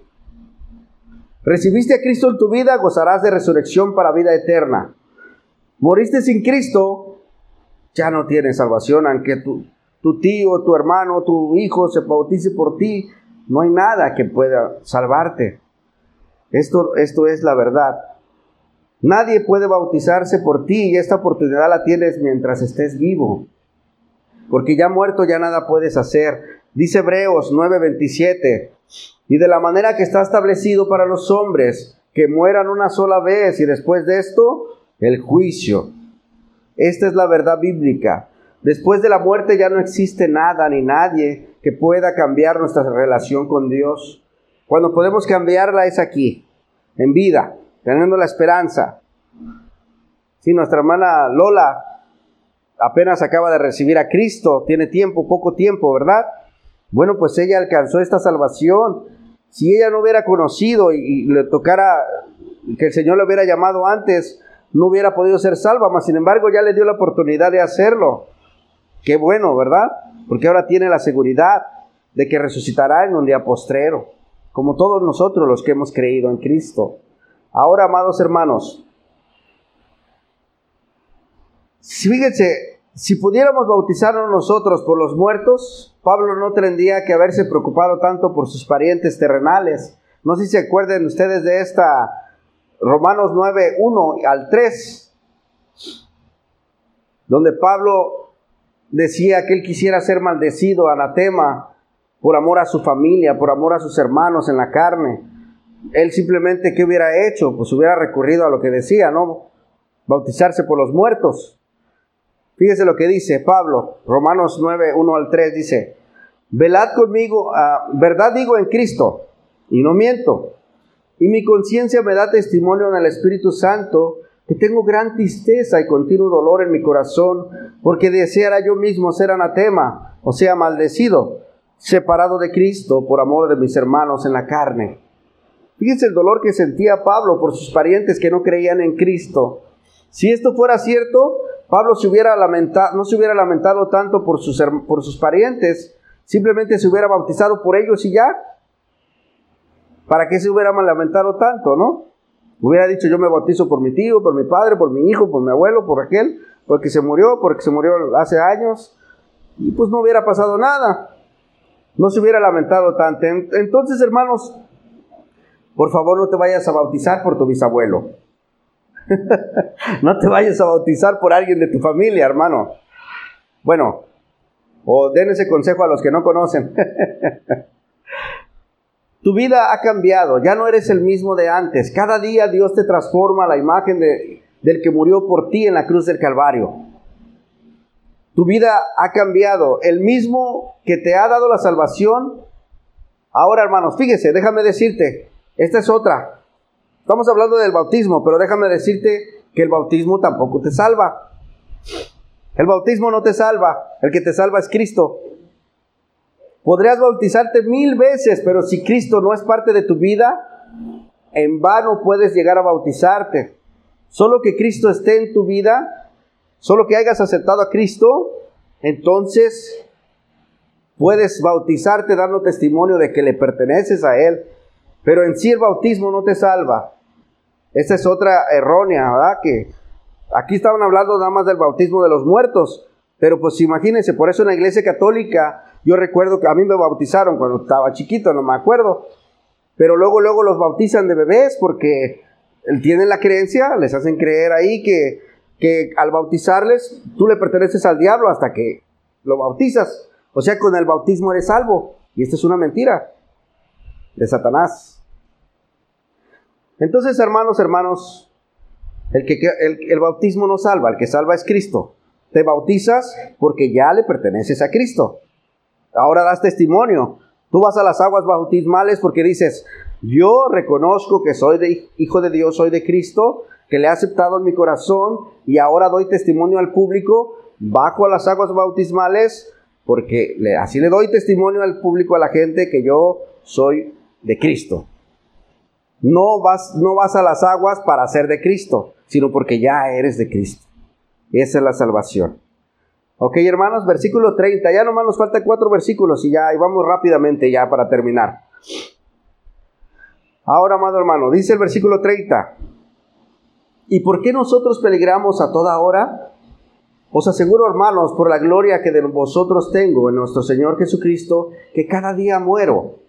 Recibiste a Cristo en tu vida, gozarás de resurrección para vida eterna. Moriste sin Cristo, ya no tienes salvación, aunque tu, tu tío, tu hermano, tu hijo se bautice por ti, no hay nada que pueda salvarte. Esto, esto es la verdad. Nadie puede bautizarse por ti y esta oportunidad la tienes mientras estés vivo. Porque ya muerto ya nada puedes hacer. Dice Hebreos 9:27, y de la manera que está establecido para los hombres, que mueran una sola vez y después de esto, el juicio. Esta es la verdad bíblica. Después de la muerte ya no existe nada ni nadie que pueda cambiar nuestra relación con Dios. Cuando podemos cambiarla es aquí, en vida, teniendo la esperanza. Si nuestra hermana Lola apenas acaba de recibir a Cristo, tiene tiempo, poco tiempo, ¿verdad? Bueno, pues ella alcanzó esta salvación. Si ella no hubiera conocido y, le tocara que el Señor le hubiera llamado antes, no hubiera podido ser salva, mas sin embargo ya le dio la oportunidad de hacerlo. Qué bueno, ¿verdad? Porque ahora tiene la seguridad de que resucitará en un día postrero, como todos nosotros los que hemos creído en Cristo. Ahora, amados hermanos, fíjense, si pudiéramos bautizarnos nosotros por los muertos, Pablo no tendría que haberse preocupado tanto por sus parientes terrenales. No sé si se acuerden ustedes de esta Romanos 9, 1 al 3, donde Pablo decía que él quisiera ser maldecido, anatema, por amor a su familia, por amor a sus hermanos en la carne. Él simplemente, ¿qué hubiera hecho? Pues hubiera recurrido a lo que decía, ¿no? Bautizarse por los muertos. Fíjese lo que dice Pablo, Romanos 9, 1 al 3, dice, velad conmigo, ah, verdad digo en Cristo, y no miento, y mi conciencia me da testimonio en el Espíritu Santo, que tengo gran tristeza y continuo dolor en mi corazón, porque deseara yo mismo ser anatema, o sea, maldecido, separado de Cristo por amor de mis hermanos en la carne. Fíjense el dolor que sentía Pablo por sus parientes que no creían en Cristo. Si esto fuera cierto, Pablo no se hubiera lamentado tanto por sus parientes, simplemente se hubiera bautizado por ellos y ya. ¿Para qué se hubiera lamentado tanto, no? Hubiera dicho yo me bautizo por mi tío, por mi padre, por mi hijo, por mi abuelo, por aquel, porque se murió, porque se murió hace años, y pues no hubiera pasado nada. No se hubiera lamentado tanto. Entonces, hermanos, por favor no te vayas a bautizar por tu bisabuelo. no te vayas a bautizar por alguien de tu familia, hermano. Bueno, o den ese consejo a los que no conocen. tu vida ha cambiado, ya no eres el mismo de antes. Cada día Dios te transforma a la imagen de, del que murió por ti en la cruz del Calvario. Tu vida ha cambiado. El mismo que te ha dado la salvación. Ahora, hermanos, fíjese, déjame decirte, esta es otra. Estamos hablando del bautismo, pero déjame decirte que el bautismo tampoco te salva. El bautismo no te salva, el que te salva es Cristo. Podrías bautizarte mil veces, pero si Cristo no es parte de tu vida, en vano puedes llegar a bautizarte. Solo que Cristo esté en tu vida, solo que hayas aceptado a Cristo, entonces puedes bautizarte dando testimonio de que le perteneces a Él. Pero en sí el bautismo no te salva. Esta es otra errónea, ¿verdad? Que aquí estaban hablando nada más del bautismo de los muertos, pero pues imagínense, por eso en la iglesia católica, yo recuerdo que a mí me bautizaron cuando estaba chiquito, no me acuerdo, pero luego, luego los bautizan de bebés porque tienen la creencia, les hacen creer ahí que, que al bautizarles, tú le perteneces al diablo hasta que lo bautizas. O sea, con el bautismo eres salvo. Y esta es una mentira de Satanás. Entonces, hermanos, hermanos, el, que, el, bautismo no salva, el que salva es Cristo. Te bautizas porque ya le perteneces a Cristo. Ahora das testimonio. Tú vas a las aguas bautismales porque dices, yo reconozco que soy de, hijo de Dios, soy de Cristo, que le he aceptado en mi corazón y ahora doy testimonio al público, bajo a las aguas bautismales porque así le doy testimonio al público, a la gente, que yo soy de Cristo. No vas, no vas a las aguas para ser de Cristo, sino porque ya eres de Cristo. Esa es la salvación. Ok, hermanos, versículo 30. Ya nomás nos faltan cuatro versículos y ya, vamos rápidamente ya para terminar. Ahora, amado hermano, dice el versículo 30. ¿Y por qué nosotros peligramos a toda hora? Os aseguro, hermanos, por la gloria que de vosotros tengo en nuestro Señor Jesucristo, que cada día muero.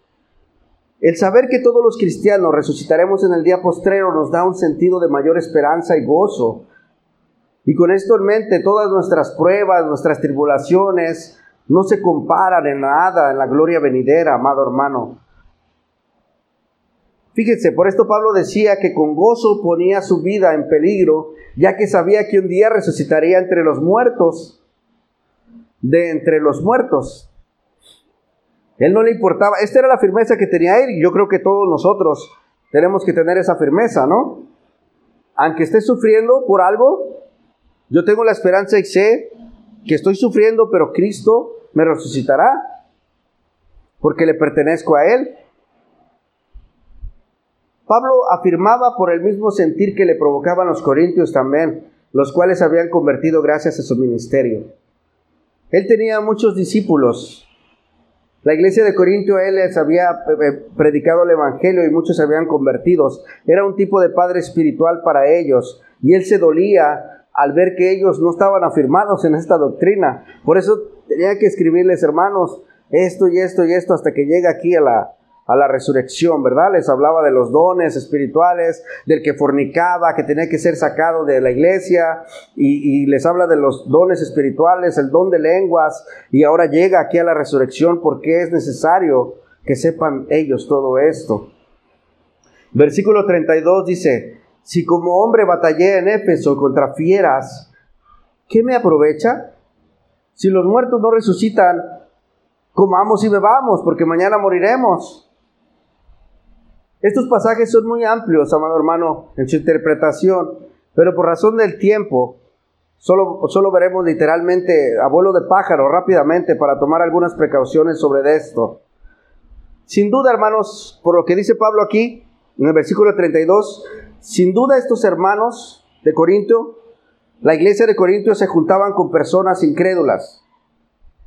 El saber que todos los cristianos resucitaremos en el día postrero nos da un sentido de mayor esperanza y gozo. Y con esto en mente, todas nuestras pruebas, nuestras tribulaciones, no se comparan en nada en la gloria venidera, amado hermano. Fíjense, por esto Pablo decía que con gozo ponía su vida en peligro, ya que sabía que un día resucitaría entre los muertos, de entre los muertos. Él no le importaba, esta era la firmeza que tenía él y yo creo que todos nosotros tenemos que tener esa firmeza, ¿no? Aunque esté sufriendo por algo, yo tengo la esperanza y sé que estoy sufriendo, pero Cristo me resucitará, porque le pertenezco a Él. Pablo afirmaba por el mismo sentir que le provocaban los corintios también, los cuales habían convertido gracias a su ministerio. Él tenía muchos discípulos. La iglesia de Corintio, él les había eh, eh, predicado el Evangelio y muchos se habían convertido. Era un tipo de padre espiritual para ellos y él se dolía al ver que ellos no estaban afirmados en esta doctrina. Por eso tenía que escribirles, hermanos, esto y esto y esto hasta que llegue aquí a la, a la resurrección, ¿verdad? Les hablaba de los dones espirituales, del que fornicaba, que tenía que ser sacado de la iglesia, y, les habla de los dones espirituales, el don de lenguas, y ahora llega aquí a la resurrección porque es necesario que sepan ellos todo esto. Versículo 32 dice, si como hombre batallé en Éfeso contra fieras, ¿qué me aprovecha? Si los muertos no resucitan, comamos y bebamos, porque mañana moriremos. Estos pasajes son muy amplios, amado hermano, en su interpretación, pero por razón del tiempo, solo, solo veremos literalmente a vuelo de pájaro rápidamente para tomar algunas precauciones sobre esto. Sin duda, hermanos, por lo que dice Pablo aquí, en el versículo 32, sin duda estos hermanos de Corinto, la iglesia de Corinto se juntaban con personas incrédulas,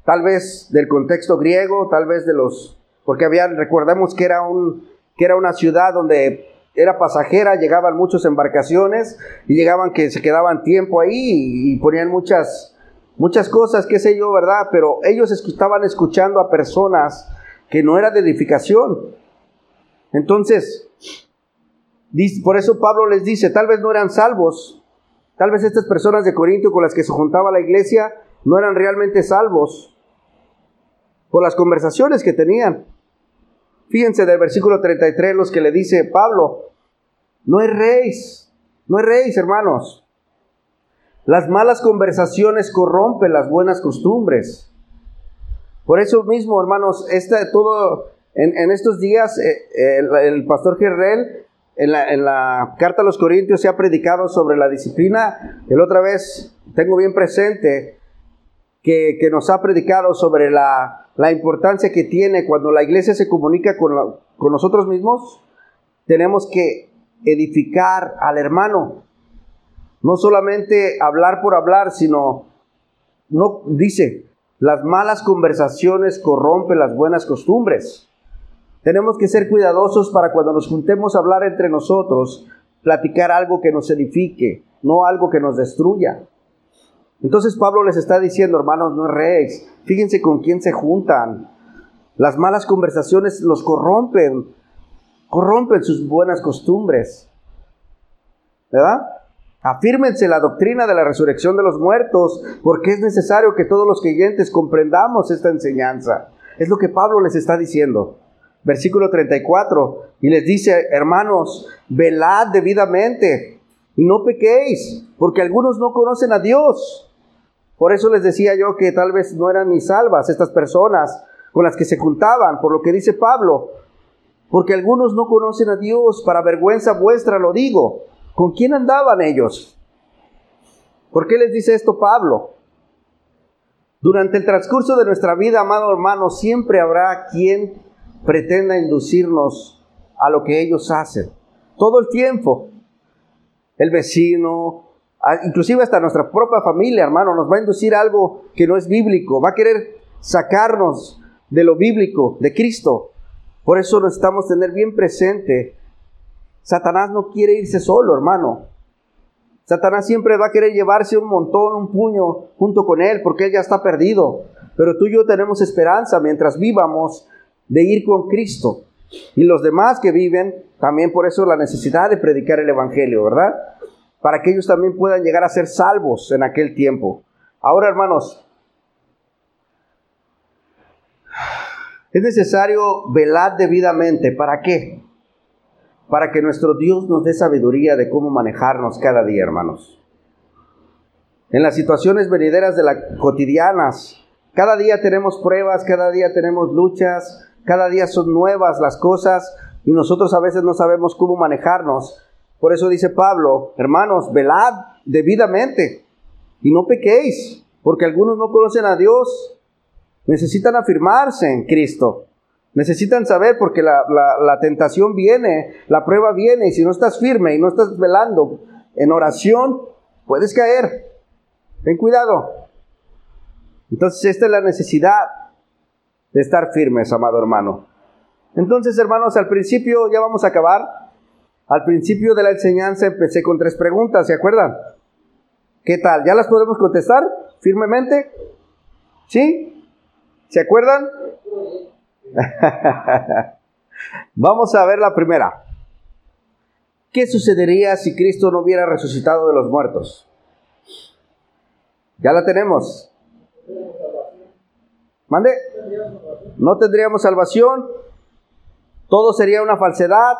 tal vez del contexto griego, tal vez de los, porque habían, recordemos que era un, que era una ciudad donde era pasajera, llegaban muchas embarcaciones y llegaban que se quedaban tiempo ahí y, ponían muchas, muchas cosas, qué sé yo, ¿verdad? Pero ellos estaban escuchando a personas que no era de edificación. Entonces, por eso Pablo les dice, tal vez no eran salvos, tal vez estas personas de Corintio con las que se juntaba la iglesia no eran realmente salvos por las conversaciones que tenían. Fíjense del versículo 33 los que le dice Pablo, no rey, no rey, hermanos. Las malas conversaciones corrompen las buenas costumbres. Por eso mismo, hermanos, este, todo, en, estos días eh, el, pastor Gerrel en la, la, carta a los Corintios se ha predicado sobre la disciplina. El otra vez tengo bien presente que, nos ha predicado sobre la, la importancia que tiene cuando la iglesia se comunica con, con nosotros mismos, tenemos que edificar al hermano. No solamente hablar por hablar, sino, no, dice, las malas conversaciones corrompen las buenas costumbres. Tenemos que ser cuidadosos para cuando nos juntemos a hablar entre nosotros, platicar algo que nos edifique, no algo que nos destruya. Entonces Pablo les está diciendo, hermanos, no es fíjense con quién se juntan. Las malas conversaciones los corrompen, corrompen sus buenas costumbres. ¿Verdad? Afírmense la doctrina de la resurrección de los muertos, porque es necesario que todos los creyentes comprendamos esta enseñanza. Es lo que Pablo les está diciendo. Versículo 34, y les dice, hermanos, velad debidamente y no pequéis, porque algunos no conocen a Dios. Por eso les decía yo que tal vez no eran ni salvas estas personas con las que se juntaban, por lo que dice Pablo, porque algunos no conocen a Dios, para vergüenza vuestra lo digo. ¿Con quién andaban ellos? ¿Por qué les dice esto Pablo? Durante el transcurso de nuestra vida, amado hermano, siempre habrá quien pretenda inducirnos a lo que ellos hacen. todo el tiempo. El vecino, inclusive hasta nuestra propia familia, hermano, nos va a inducir algo que no es bíblico, va a querer sacarnos de lo bíblico, de Cristo. Por eso necesitamos tener bien presente, Satanás no quiere irse solo, hermano. Satanás siempre va a querer llevarse un montón, un puño junto con él, porque él ya está perdido. Pero tú y yo tenemos esperanza mientras vivamos de ir con Cristo. Y los demás que viven, también por eso la necesidad de predicar el Evangelio, ¿verdad? Para que ellos también puedan llegar a ser salvos en aquel tiempo. Ahora, hermanos, es necesario velar debidamente. ¿Para qué? Para que nuestro Dios nos dé sabiduría de cómo manejarnos cada día, hermanos. En las situaciones venideras de las cotidianas, cada día tenemos pruebas, cada día tenemos luchas, cada día son nuevas las cosas y nosotros a veces no sabemos cómo manejarnos. Por eso dice Pablo, hermanos, velad debidamente y no pequéis, porque algunos no conocen a Dios, necesitan afirmarse en Cristo. Necesitan saber porque la, la, tentación viene, la prueba viene y si no estás firme y no estás velando en oración, puedes caer. Ten cuidado. Entonces esta es la necesidad de estar firmes, amado hermano. Entonces, hermanos, al principio, ya vamos a acabar. Al principio de la enseñanza empecé con tres preguntas, ¿se acuerdan? ¿Qué tal? ¿Ya las podemos contestar firmemente? ¿Sí? ¿Se acuerdan? vamos a ver la primera. ¿Qué sucedería si Cristo no hubiera resucitado de los muertos? Ya la tenemos. ¿Mande? No tendríamos salvación. Todo sería una falsedad.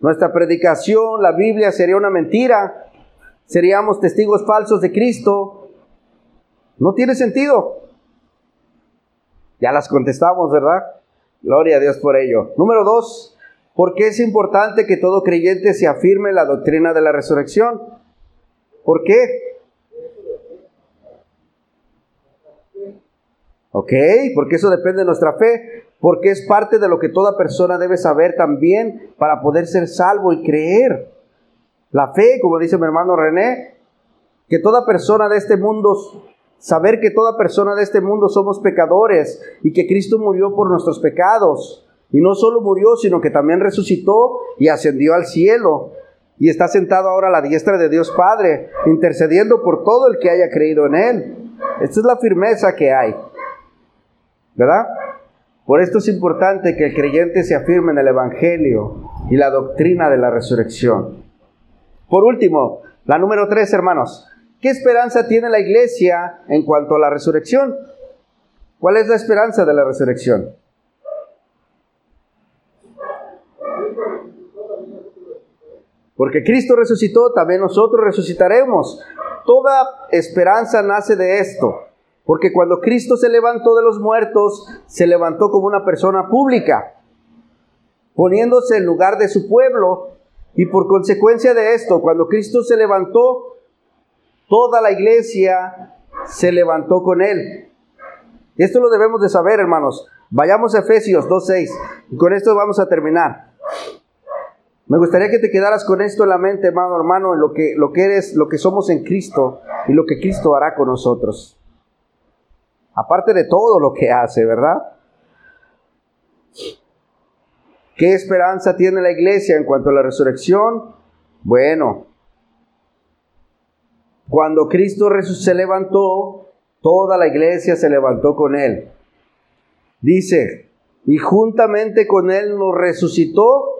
Nuestra predicación, la Biblia sería una mentira. Seríamos testigos falsos de Cristo. No tiene sentido. Ya las contestamos, ¿verdad? Gloria a Dios por ello. Número dos, ¿por qué es importante que todo creyente se afirme la doctrina de la resurrección? ¿Por qué? ¿Ok? Porque eso depende de nuestra fe, porque es parte de lo que toda persona debe saber también para poder ser salvo y creer. La fe, como dice mi hermano René, que toda persona de este mundo, saber que toda persona de este mundo somos pecadores y que Cristo murió por nuestros pecados. Y no solo murió, sino que también resucitó y ascendió al cielo. Y está sentado ahora a la diestra de Dios Padre, intercediendo por todo el que haya creído en Él. Esta es la firmeza que hay. ¿Verdad? Por esto es importante que el creyente se afirme en el Evangelio y la doctrina de la resurrección. Por último, la número tres, hermanos. ¿Qué esperanza tiene la iglesia en cuanto a la resurrección? ¿Cuál es la esperanza de la resurrección? Porque Cristo resucitó, también nosotros resucitaremos. Toda esperanza nace de esto. Porque cuando Cristo se levantó de los muertos, se levantó como una persona pública, poniéndose en lugar de su pueblo. Y por consecuencia de esto, cuando Cristo se levantó, toda la iglesia se levantó con él. Esto lo debemos de saber, hermanos. Vayamos a Efesios 2.6 y con esto vamos a terminar. Me gustaría que te quedaras con esto en la mente, hermano, hermano, en lo que, lo que eres, lo que somos en Cristo y lo que Cristo hará con nosotros. Aparte de todo lo que hace, ¿verdad? ¿Qué esperanza tiene la iglesia en cuanto a la resurrección? Bueno, cuando Cristo se levantó, toda la iglesia se levantó con él. Dice, y juntamente con él nos resucitó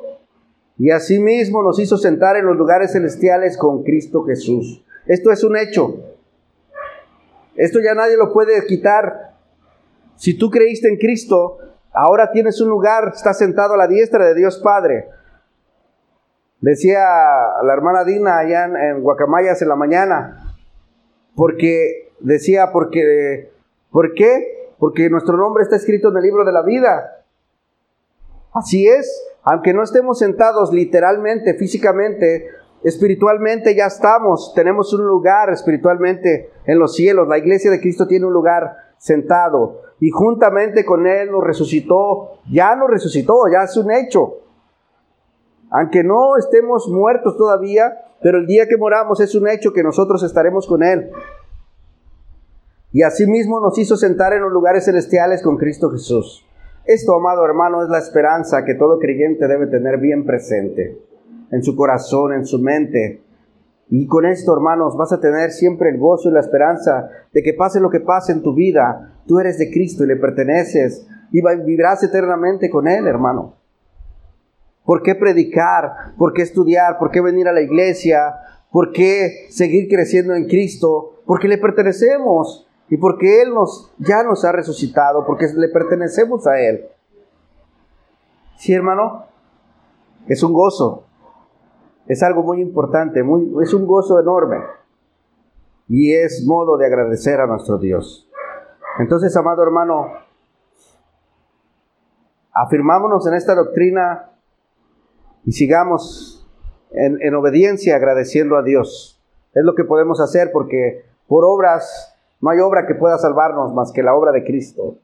y asimismo nos hizo sentar en los lugares celestiales con Cristo Jesús. Esto es un hecho. Esto ya nadie lo puede quitar. Si tú creíste en Cristo, ahora tienes un lugar, estás sentado a la diestra de Dios Padre. Decía la hermana Dina allá en, Guacamayas en la mañana, porque decía, porque, ¿por qué? Porque nuestro nombre está escrito en el libro de la vida. Así es, aunque no estemos sentados literalmente, físicamente, Espiritualmente ya estamos, tenemos un lugar espiritualmente en los cielos. La iglesia de Cristo tiene un lugar sentado y juntamente con Él nos resucitó, ya nos resucitó, ya es un hecho. Aunque no estemos muertos todavía, pero el día que moramos es un hecho que nosotros estaremos con Él. Y asimismo nos hizo sentar en los lugares celestiales con Cristo Jesús. Esto, amado hermano, es la esperanza que todo creyente debe tener bien presente en su corazón, en su mente. Y con esto, hermanos, vas a tener siempre el gozo y la esperanza de que pase lo que pase en tu vida, tú eres de Cristo y le perteneces y vivirás eternamente con Él, hermano. ¿Por qué predicar? ¿Por qué estudiar? ¿Por qué venir a la iglesia? ¿Por qué seguir creciendo en Cristo? Porque le pertenecemos y porque Él nos, ya nos ha resucitado, porque le pertenecemos a Él. Sí, hermano, es un gozo, es algo muy importante, muy, es un gozo enorme y es modo de agradecer a nuestro Dios. Entonces, amado hermano, afirmámonos en esta doctrina y sigamos en, en obediencia agradeciendo a Dios. Es lo que podemos hacer porque por obras no hay obra que pueda salvarnos más que la obra de Cristo.